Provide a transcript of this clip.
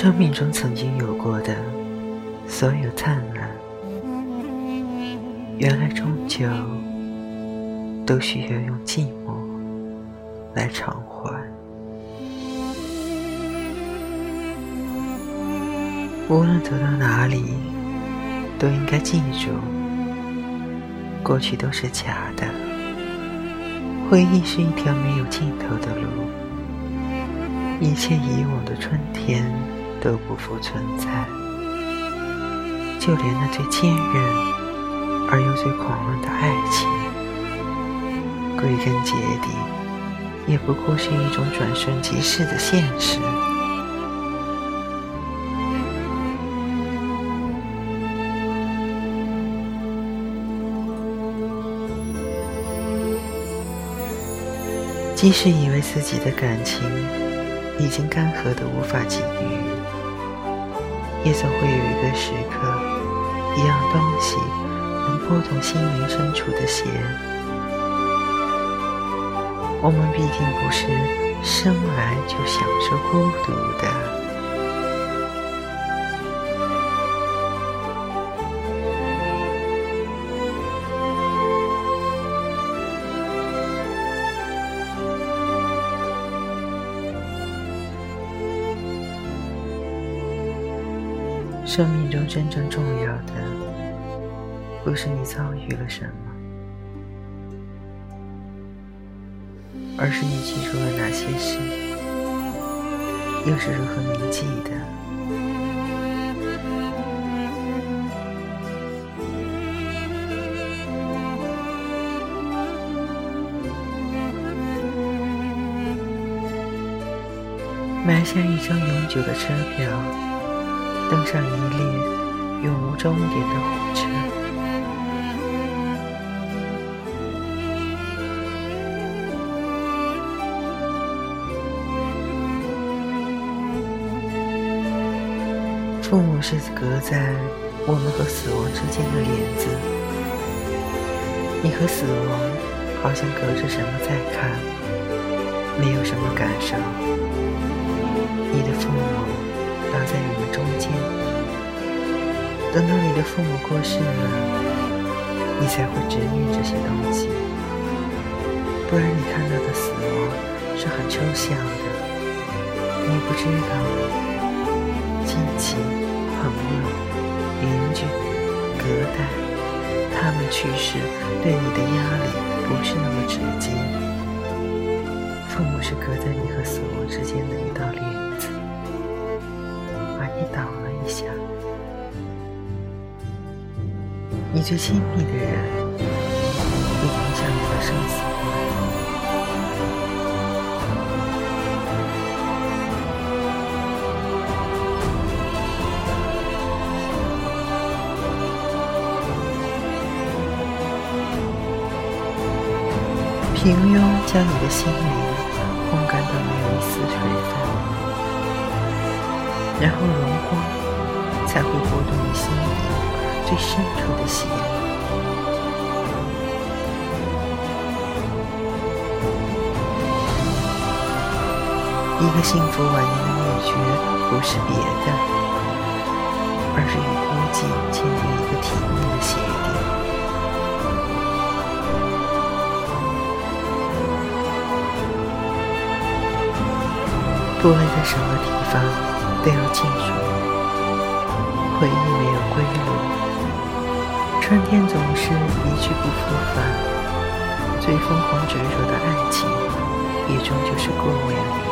生命中曾经有过的所有灿烂，原来终究都需要用寂寞来偿还。无论走到哪里，都应该记住，过去都是假的，回忆是一条没有尽头的路，一切以往的春天都不复存在，就连那最坚韧而又最狂乱的爱情，归根结底，也不过是一种转瞬即逝的现实。即使以为自己的感情已经干涸的无法给予，也总会有一个时刻，一样东西能拨动心灵深处的弦。我们毕竟不是生来就享受孤独的。生命中真正重要的，不是你遭遇了什么，而是你记住了哪些事，又是如何铭记的。买下一张永久的车票。登上一列永无终点的火车，父母是隔在我们和死亡之间的帘子，你和死亡好像隔着什么在看，没有什么感受。你的父母。挡在你们中间，等到你的父母过世了，你才会执念这些东西。不然，你看到的死亡是很抽象的，你不知道亲戚、朋友、邻居、隔代，他们去世对你的压力不是那么直接。父母是隔在你和死亡之间的一道帘你最亲密的人会影响你的生死。平庸将你的心灵烘干到没有一丝水分。然后荣光才会拨动你心里最深处的弦。一个幸福晚年的秘诀，不是别的，而是与孤寂签订一个体面的协定。不论在什么地方。都要记住，回忆没有归路，春天总是一去不复返，最疯狂执着的爱情，也终究是过眼。